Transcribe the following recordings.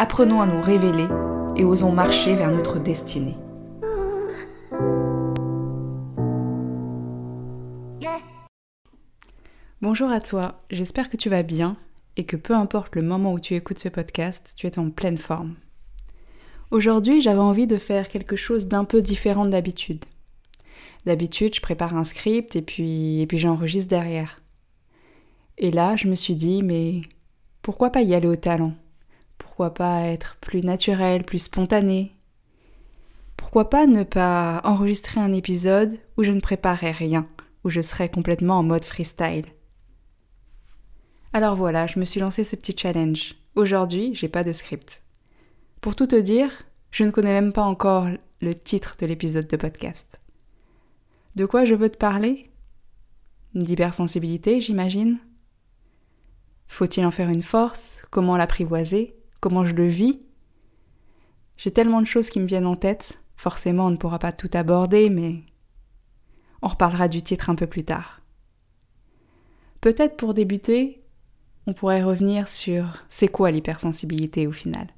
Apprenons à nous révéler et osons marcher vers notre destinée. Bonjour à toi, j'espère que tu vas bien et que peu importe le moment où tu écoutes ce podcast, tu es en pleine forme. Aujourd'hui, j'avais envie de faire quelque chose d'un peu différent d'habitude. D'habitude, je prépare un script et puis, et puis j'enregistre derrière. Et là, je me suis dit, mais pourquoi pas y aller au talent? Pourquoi pas être plus naturel, plus spontané? Pourquoi pas ne pas enregistrer un épisode où je ne préparais rien, où je serais complètement en mode freestyle? Alors voilà, je me suis lancé ce petit challenge. Aujourd'hui, j'ai pas de script. Pour tout te dire, je ne connais même pas encore le titre de l'épisode de podcast. De quoi je veux te parler? D'hypersensibilité, j'imagine Faut-il en faire une force? Comment l'apprivoiser? Comment je le vis J'ai tellement de choses qui me viennent en tête. Forcément, on ne pourra pas tout aborder, mais on reparlera du titre un peu plus tard. Peut-être pour débuter, on pourrait revenir sur c'est quoi l'hypersensibilité au final.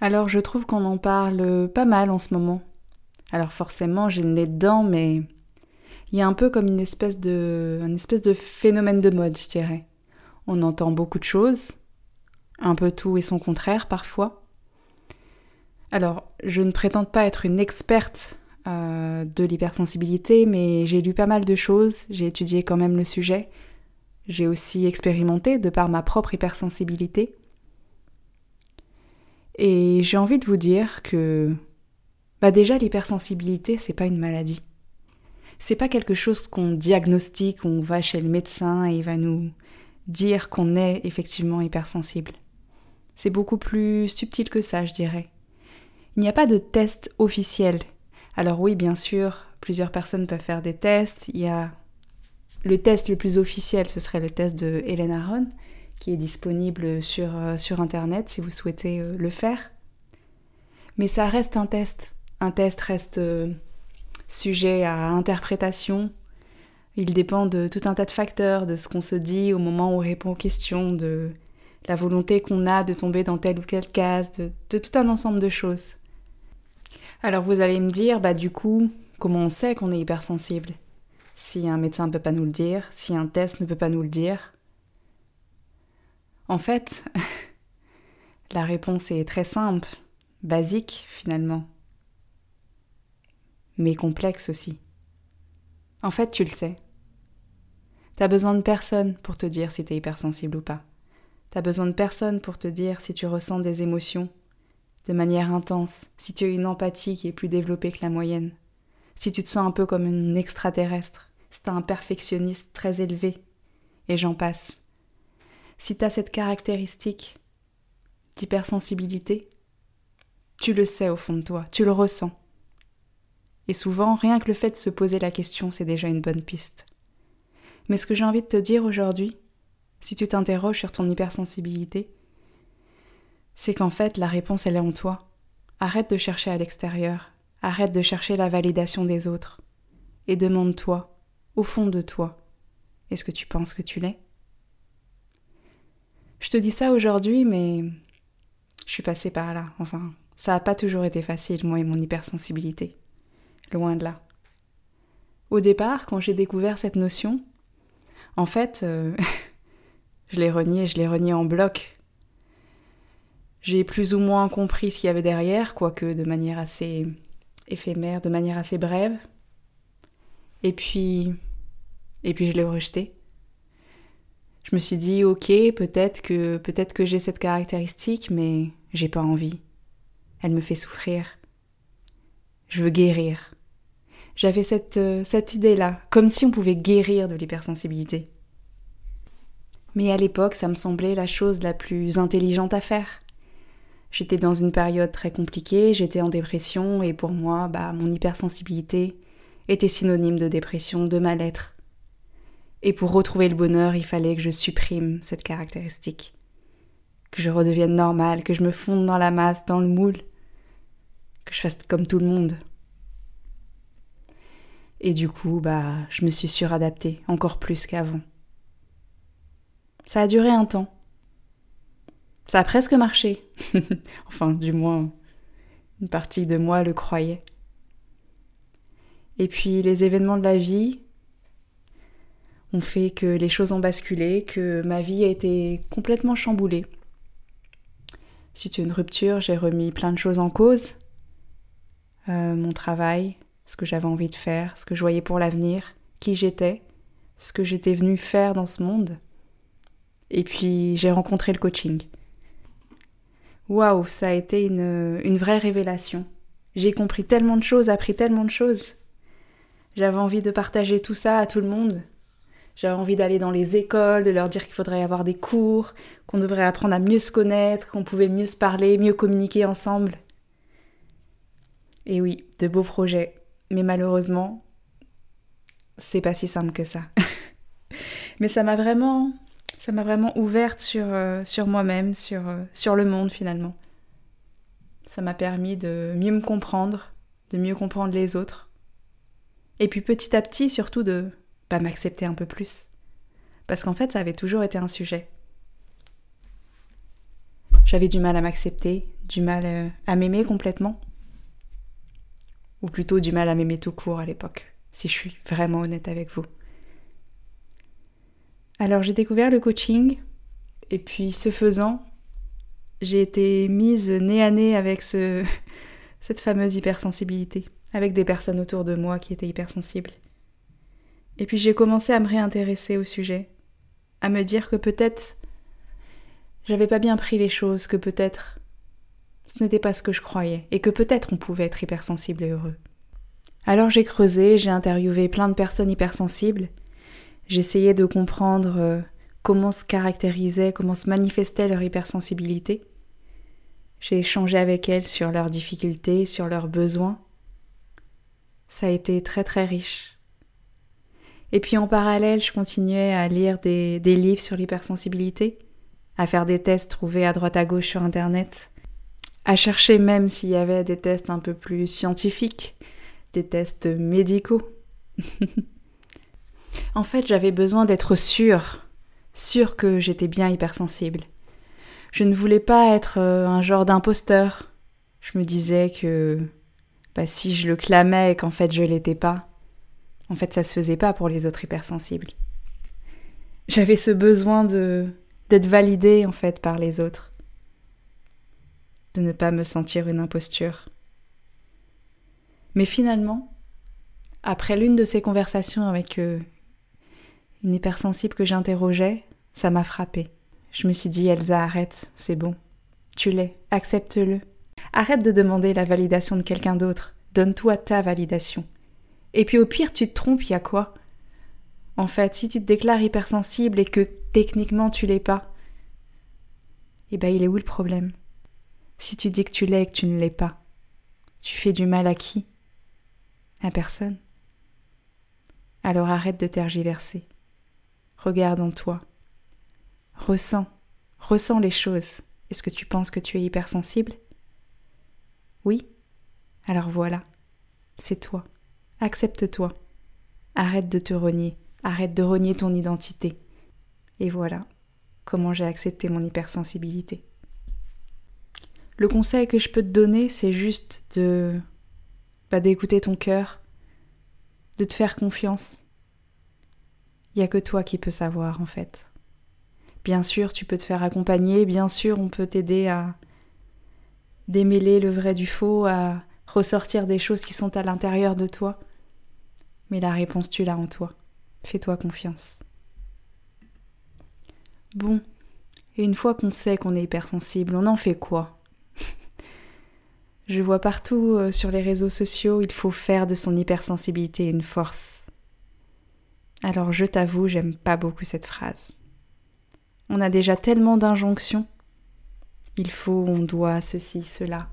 Alors je trouve qu'on en parle pas mal en ce moment. Alors forcément, j'ai le nez dedans, mais il y a un peu comme une espèce de, un espèce de phénomène de mode, je dirais. On entend beaucoup de choses, un peu tout et son contraire parfois. Alors, je ne prétends pas être une experte euh, de l'hypersensibilité, mais j'ai lu pas mal de choses, j'ai étudié quand même le sujet, j'ai aussi expérimenté de par ma propre hypersensibilité. Et j'ai envie de vous dire que bah déjà l'hypersensibilité, c'est pas une maladie. C'est pas quelque chose qu'on diagnostique, on va chez le médecin et il va nous dire qu'on est effectivement hypersensible. C'est beaucoup plus subtil que ça, je dirais. Il n'y a pas de test officiel. Alors oui, bien sûr, plusieurs personnes peuvent faire des tests. Il y a le test le plus officiel, ce serait le test de Hélène Aron, qui est disponible sur, euh, sur Internet si vous souhaitez euh, le faire. Mais ça reste un test. Un test reste euh, sujet à interprétation. Il dépend de tout un tas de facteurs, de ce qu'on se dit au moment où on répond aux questions, de la volonté qu'on a de tomber dans telle ou telle case, de, tout un ensemble de choses. Alors vous allez me dire, bah du coup, comment on sait qu'on est hypersensible? Si un médecin ne peut pas nous le dire, si un test ne peut pas nous le dire En fait, la réponse est très simple, basique finalement mais complexe aussi. En fait, tu le sais. T'as besoin de personne pour te dire si t'es hypersensible ou pas. T'as besoin de personne pour te dire si tu ressens des émotions de manière intense, si tu as une empathie qui est plus développée que la moyenne, si tu te sens un peu comme une extraterrestre, si t'as un perfectionniste très élevé, et j'en passe. Si t'as cette caractéristique d'hypersensibilité, tu le sais au fond de toi, tu le ressens. Et souvent, rien que le fait de se poser la question, c'est déjà une bonne piste. Mais ce que j'ai envie de te dire aujourd'hui, si tu t'interroges sur ton hypersensibilité, c'est qu'en fait, la réponse, elle est en toi. Arrête de chercher à l'extérieur, arrête de chercher la validation des autres, et demande-toi, au fond de toi, est-ce que tu penses que tu l'es? Je te dis ça aujourd'hui, mais je suis passée par là, enfin, ça n'a pas toujours été facile, moi et mon hypersensibilité. Loin de là. Au départ, quand j'ai découvert cette notion, en fait, euh, je l'ai renié, je l'ai renié en bloc. J'ai plus ou moins compris ce qu'il y avait derrière, quoique de manière assez éphémère, de manière assez brève. Et puis, et puis je l'ai rejeté. Je me suis dit, ok, peut-être que, peut-être que j'ai cette caractéristique, mais j'ai pas envie. Elle me fait souffrir. Je veux guérir. J'avais cette, euh, cette idée-là, comme si on pouvait guérir de l'hypersensibilité. Mais à l'époque, ça me semblait la chose la plus intelligente à faire. J'étais dans une période très compliquée, j'étais en dépression et pour moi, bah, mon hypersensibilité était synonyme de dépression, de mal-être. Et pour retrouver le bonheur, il fallait que je supprime cette caractéristique, que je redevienne normale, que je me fonde dans la masse, dans le moule, que je fasse comme tout le monde. Et du coup, bah, je me suis suradaptée encore plus qu'avant. Ça a duré un temps. Ça a presque marché. enfin, du moins, une partie de moi le croyait. Et puis les événements de la vie ont fait que les choses ont basculé, que ma vie a été complètement chamboulée. Suite à une rupture, j'ai remis plein de choses en cause. Euh, mon travail, ce que j'avais envie de faire, ce que je voyais pour l'avenir, qui j'étais, ce que j'étais venue faire dans ce monde. Et puis j'ai rencontré le coaching. Waouh, ça a été une, une vraie révélation. J'ai compris tellement de choses, appris tellement de choses. J'avais envie de partager tout ça à tout le monde. J'avais envie d'aller dans les écoles, de leur dire qu'il faudrait avoir des cours, qu'on devrait apprendre à mieux se connaître, qu'on pouvait mieux se parler, mieux communiquer ensemble. Et oui, de beaux projets. Mais malheureusement, c'est pas si simple que ça. Mais ça m'a vraiment ça m'a vraiment ouverte sur, euh, sur moi-même, sur, euh, sur le monde finalement. Ça m'a permis de mieux me comprendre, de mieux comprendre les autres. Et puis petit à petit, surtout de pas m'accepter un peu plus. Parce qu'en fait, ça avait toujours été un sujet. J'avais du mal à m'accepter, du mal euh, à m'aimer complètement. Ou plutôt du mal à m'aimer tout court à l'époque, si je suis vraiment honnête avec vous. Alors j'ai découvert le coaching et puis ce faisant, j'ai été mise nez à nez avec ce, cette fameuse hypersensibilité, avec des personnes autour de moi qui étaient hypersensibles. Et puis j'ai commencé à me réintéresser au sujet, à me dire que peut-être j'avais pas bien pris les choses, que peut-être ce n'était pas ce que je croyais, et que peut-être on pouvait être hypersensible et heureux. Alors j'ai creusé, j'ai interviewé plein de personnes hypersensibles, J'essayais de comprendre euh, comment se caractérisait, comment se manifestait leur hypersensibilité. J'ai échangé avec elles sur leurs difficultés, sur leurs besoins. Ça a été très très riche. Et puis en parallèle, je continuais à lire des, des livres sur l'hypersensibilité, à faire des tests trouvés à droite à gauche sur Internet, à chercher même s'il y avait des tests un peu plus scientifiques, des tests médicaux. En fait, j'avais besoin d'être sûre, sûre que j'étais bien hypersensible. Je ne voulais pas être euh, un genre d'imposteur. Je me disais que bah, si je le clamais et qu'en fait je l'étais pas, en fait ça se faisait pas pour les autres hypersensibles. J'avais ce besoin de d'être validée en fait par les autres, de ne pas me sentir une imposture. Mais finalement, après l'une de ces conversations avec euh, une hypersensible que j'interrogeais, ça m'a frappé. Je me suis dit, Elsa, arrête, c'est bon. Tu l'es, accepte-le. Arrête de demander la validation de quelqu'un d'autre. Donne-toi ta validation. Et puis au pire, tu te trompes, il y a quoi? En fait, si tu te déclares hypersensible et que techniquement tu l'es pas, eh ben il est où le problème? Si tu dis que tu l'es et que tu ne l'es pas, tu fais du mal à qui? À personne. Alors arrête de tergiverser. Regarde en toi. Ressens, ressens les choses. Est-ce que tu penses que tu es hypersensible? Oui Alors voilà, c'est toi. Accepte-toi. Arrête de te renier, arrête de renier ton identité. Et voilà comment j'ai accepté mon hypersensibilité. Le conseil que je peux te donner, c'est juste de bah, d'écouter ton cœur, de te faire confiance, il n'y a que toi qui peux savoir en fait. Bien sûr, tu peux te faire accompagner, bien sûr, on peut t'aider à démêler le vrai du faux, à ressortir des choses qui sont à l'intérieur de toi. Mais la réponse, tu l'as en toi. Fais-toi confiance. Bon, et une fois qu'on sait qu'on est hypersensible, on en fait quoi? Je vois partout euh, sur les réseaux sociaux, il faut faire de son hypersensibilité une force. Alors je t'avoue, j'aime pas beaucoup cette phrase. On a déjà tellement d'injonctions. il faut, on doit, ceci, cela.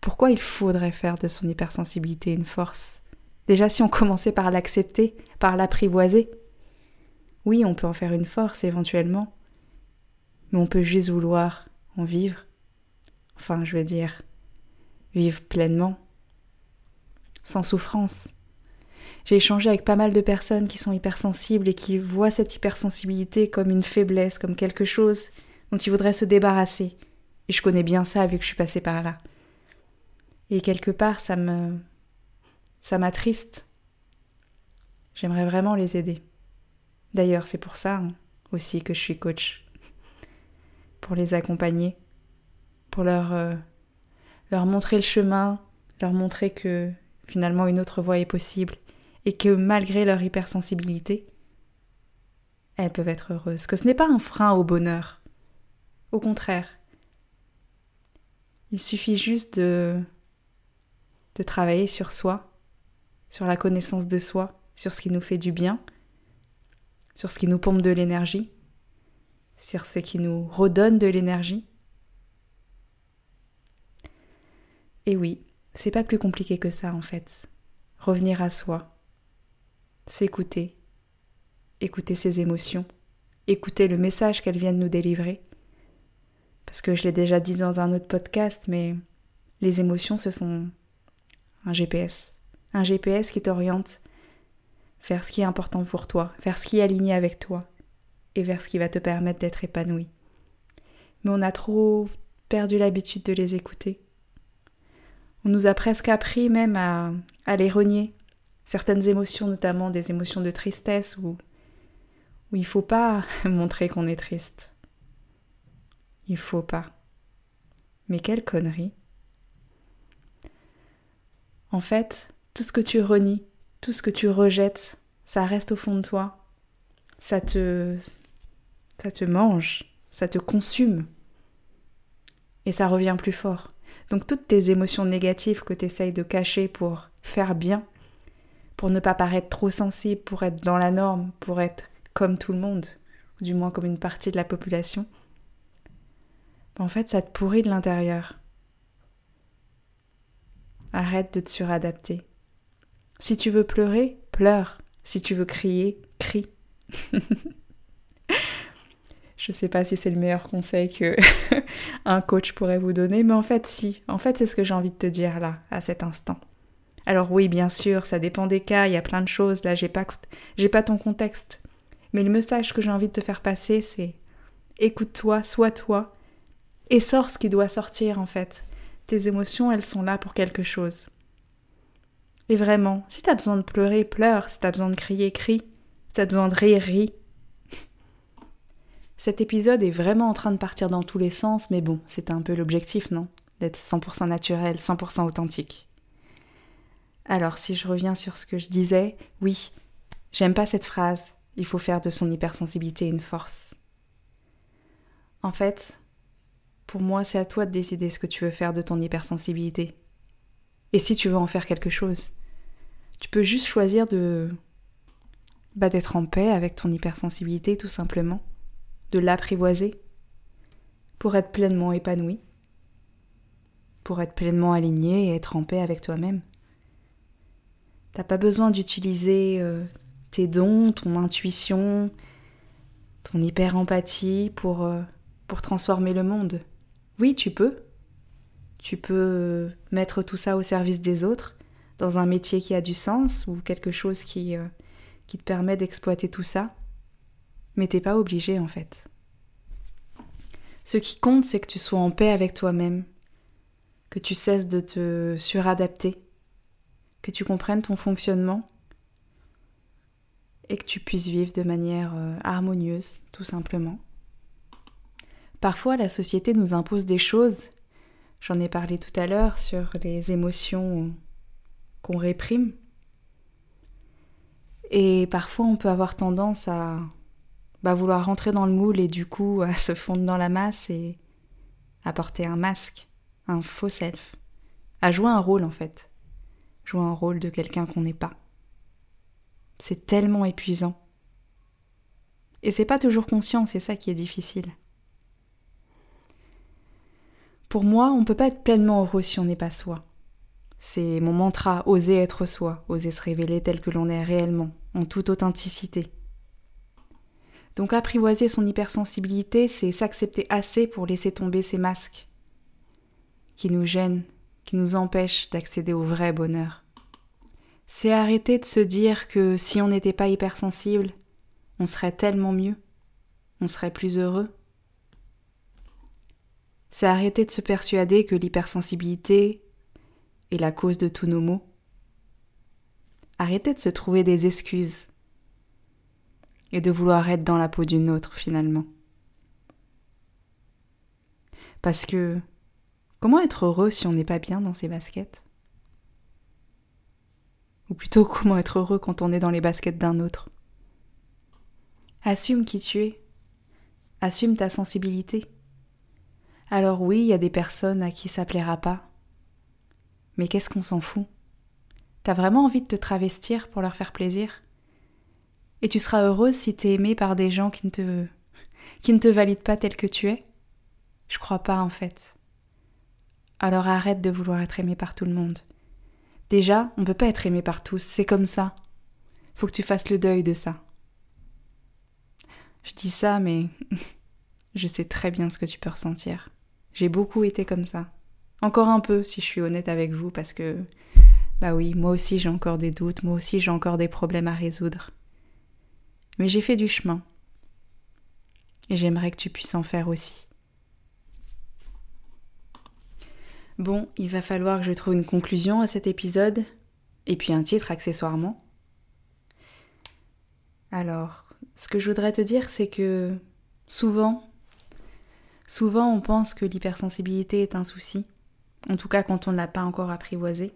Pourquoi il faudrait faire de son hypersensibilité une force? Déjà si on commençait par l'accepter, par l'apprivoiser. Oui, on peut en faire une force éventuellement, mais on peut juste vouloir en vivre. Enfin, je veux dire, vivre pleinement, sans souffrance. J'ai échangé avec pas mal de personnes qui sont hypersensibles et qui voient cette hypersensibilité comme une faiblesse, comme quelque chose dont ils voudraient se débarrasser. Et je connais bien ça vu que je suis passée par là. Et quelque part, ça me. ça m'attriste. J'aimerais vraiment les aider. D'ailleurs, c'est pour ça hein, aussi que je suis coach. Pour les accompagner, pour leur, euh, leur montrer le chemin, leur montrer que finalement une autre voie est possible et que malgré leur hypersensibilité, elles peuvent être heureuses, que ce n'est pas un frein au bonheur. Au contraire, il suffit juste de, de travailler sur soi, sur la connaissance de soi, sur ce qui nous fait du bien, sur ce qui nous pompe de l'énergie, sur ce qui nous redonne de l'énergie. Et oui, c'est pas plus compliqué que ça en fait. Revenir à soi, s'écouter, écouter ses émotions, écouter le message qu'elles viennent nous délivrer. Parce que je l'ai déjà dit dans un autre podcast, mais les émotions, ce sont un GPS. Un GPS qui t'oriente vers ce qui est important pour toi, vers ce qui est aligné avec toi et vers ce qui va te permettre d'être épanoui. Mais on a trop perdu l'habitude de les écouter. On nous a presque appris même à, à les renier, certaines émotions, notamment des émotions de tristesse où, où il faut pas montrer qu'on est triste. Il faut pas. Mais quelle connerie. En fait, tout ce que tu renies, tout ce que tu rejettes, ça reste au fond de toi. Ça te ça te mange, ça te consume. Et ça revient plus fort. Donc toutes tes émotions négatives que tu essayes de cacher pour faire bien, pour ne pas paraître trop sensible, pour être dans la norme, pour être comme tout le monde, ou du moins comme une partie de la population, en fait, ça te pourrit de l'intérieur. Arrête de te suradapter. Si tu veux pleurer, pleure. Si tu veux crier, crie. Je sais pas si c'est le meilleur conseil que un coach pourrait vous donner, mais en fait si. En fait, c'est ce que j'ai envie de te dire là, à cet instant. Alors oui, bien sûr, ça dépend des cas, il y a plein de choses, là j'ai pas, j'ai pas ton contexte. Mais le message que j'ai envie de te faire passer, c'est écoute-toi, sois toi, et sors ce qui doit sortir en fait. Tes émotions, elles sont là pour quelque chose. Et vraiment, si t'as besoin de pleurer, pleure, si t'as besoin de crier, crie, si t'as besoin de rire, ris. Cet épisode est vraiment en train de partir dans tous les sens, mais bon, c'est un peu l'objectif, non? D'être 100% naturel, 100% authentique. Alors, si je reviens sur ce que je disais, oui, j'aime pas cette phrase. Il faut faire de son hypersensibilité une force. En fait, pour moi, c'est à toi de décider ce que tu veux faire de ton hypersensibilité. Et si tu veux en faire quelque chose, tu peux juste choisir de bah, d'être en paix avec ton hypersensibilité tout simplement, de l'apprivoiser pour être pleinement épanoui, pour être pleinement aligné et être en paix avec toi-même. T'as pas besoin d'utiliser euh, tes dons, ton intuition, ton hyper-empathie pour, euh, pour transformer le monde. Oui, tu peux. Tu peux euh, mettre tout ça au service des autres, dans un métier qui a du sens ou quelque chose qui, qui te permet d'exploiter tout ça. Mais t'es pas obligé en fait. Ce qui compte, c'est que tu sois en paix avec toi-même, que tu cesses de te suradapter que tu comprennes ton fonctionnement et que tu puisses vivre de manière euh, harmonieuse, tout simplement. Parfois, la société nous impose des choses. J'en ai parlé tout à l'heure sur les émotions qu'on réprime. Et parfois, on peut avoir tendance à bah, vouloir rentrer dans le moule et du coup à se fondre dans la masse et à porter un masque, un faux self, à jouer un rôle en fait jouer un rôle de quelqu'un qu'on n'est pas. C'est tellement épuisant. Et c'est pas toujours conscient, c'est ça qui est difficile. Pour moi, on peut pas être pleinement heureux si on n'est pas soi. C'est mon mantra, oser être soi, oser se révéler tel que l'on est réellement, en toute authenticité. Donc apprivoiser son hypersensibilité, c'est s'accepter assez pour laisser tomber ces masques qui nous gênent, qui nous empêchent d'accéder au vrai bonheur. C'est arrêter de se dire que si on n'était pas hypersensible, on serait tellement mieux, on serait plus heureux. C'est arrêter de se persuader que l'hypersensibilité est la cause de tous nos maux. Arrêter de se trouver des excuses et de vouloir être dans la peau d'une autre finalement. Parce que comment être heureux si on n'est pas bien dans ses baskets? Ou plutôt comment être heureux quand on est dans les baskets d'un autre? Assume qui tu es. Assume ta sensibilité. Alors oui, il y a des personnes à qui ça plaira pas. Mais qu'est-ce qu'on s'en fout? T'as vraiment envie de te travestir pour leur faire plaisir? Et tu seras heureuse si t'es aimée par des gens qui ne te qui ne te valident pas tel que tu es? Je crois pas en fait. Alors arrête de vouloir être aimé par tout le monde. Déjà, on peut pas être aimé par tous, c'est comme ça. Faut que tu fasses le deuil de ça. Je dis ça, mais je sais très bien ce que tu peux ressentir. J'ai beaucoup été comme ça. Encore un peu, si je suis honnête avec vous, parce que, bah oui, moi aussi j'ai encore des doutes, moi aussi j'ai encore des problèmes à résoudre. Mais j'ai fait du chemin. Et j'aimerais que tu puisses en faire aussi. Bon, il va falloir que je trouve une conclusion à cet épisode, et puis un titre accessoirement. Alors, ce que je voudrais te dire, c'est que souvent, souvent on pense que l'hypersensibilité est un souci, en tout cas quand on ne l'a pas encore apprivoisé.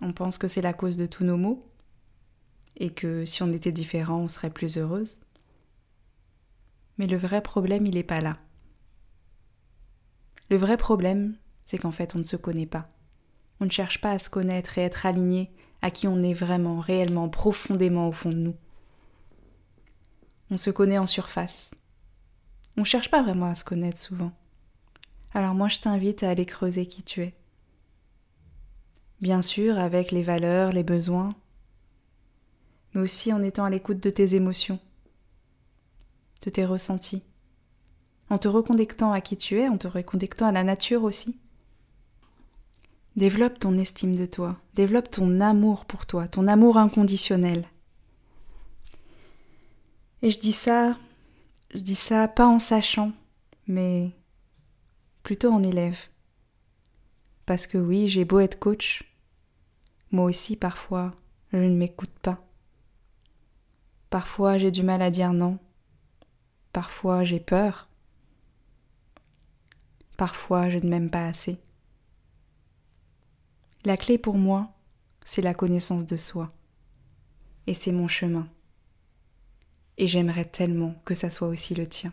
On pense que c'est la cause de tous nos maux, et que si on était différent, on serait plus heureuse. Mais le vrai problème, il n'est pas là. Le vrai problème, c'est qu'en fait, on ne se connaît pas. On ne cherche pas à se connaître et être aligné à qui on est vraiment, réellement, profondément au fond de nous. On se connaît en surface. On cherche pas vraiment à se connaître souvent. Alors moi je t'invite à aller creuser qui tu es. Bien sûr avec les valeurs, les besoins, mais aussi en étant à l'écoute de tes émotions, de tes ressentis, en te reconnectant à qui tu es, en te reconnectant à la nature aussi. Développe ton estime de toi, développe ton amour pour toi, ton amour inconditionnel. Et je dis ça, je dis ça pas en sachant, mais plutôt en élève. Parce que oui, j'ai beau être coach, moi aussi parfois je ne m'écoute pas. Parfois j'ai du mal à dire non. Parfois j'ai peur. Parfois je ne m'aime pas assez. La clé pour moi, c'est la connaissance de soi. Et c'est mon chemin et j'aimerais tellement que ça soit aussi le tien.